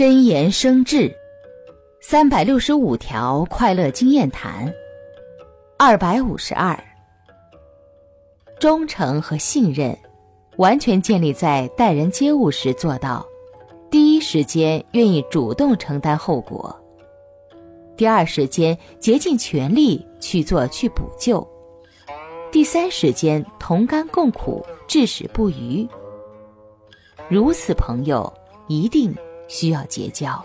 真言生智，三百六十五条快乐经验谈。二百五十二，忠诚和信任，完全建立在待人接物时做到第一时间愿意主动承担后果，第二时间竭尽全力去做去补救，第三时间同甘共苦至死不渝。如此朋友，一定需要结交。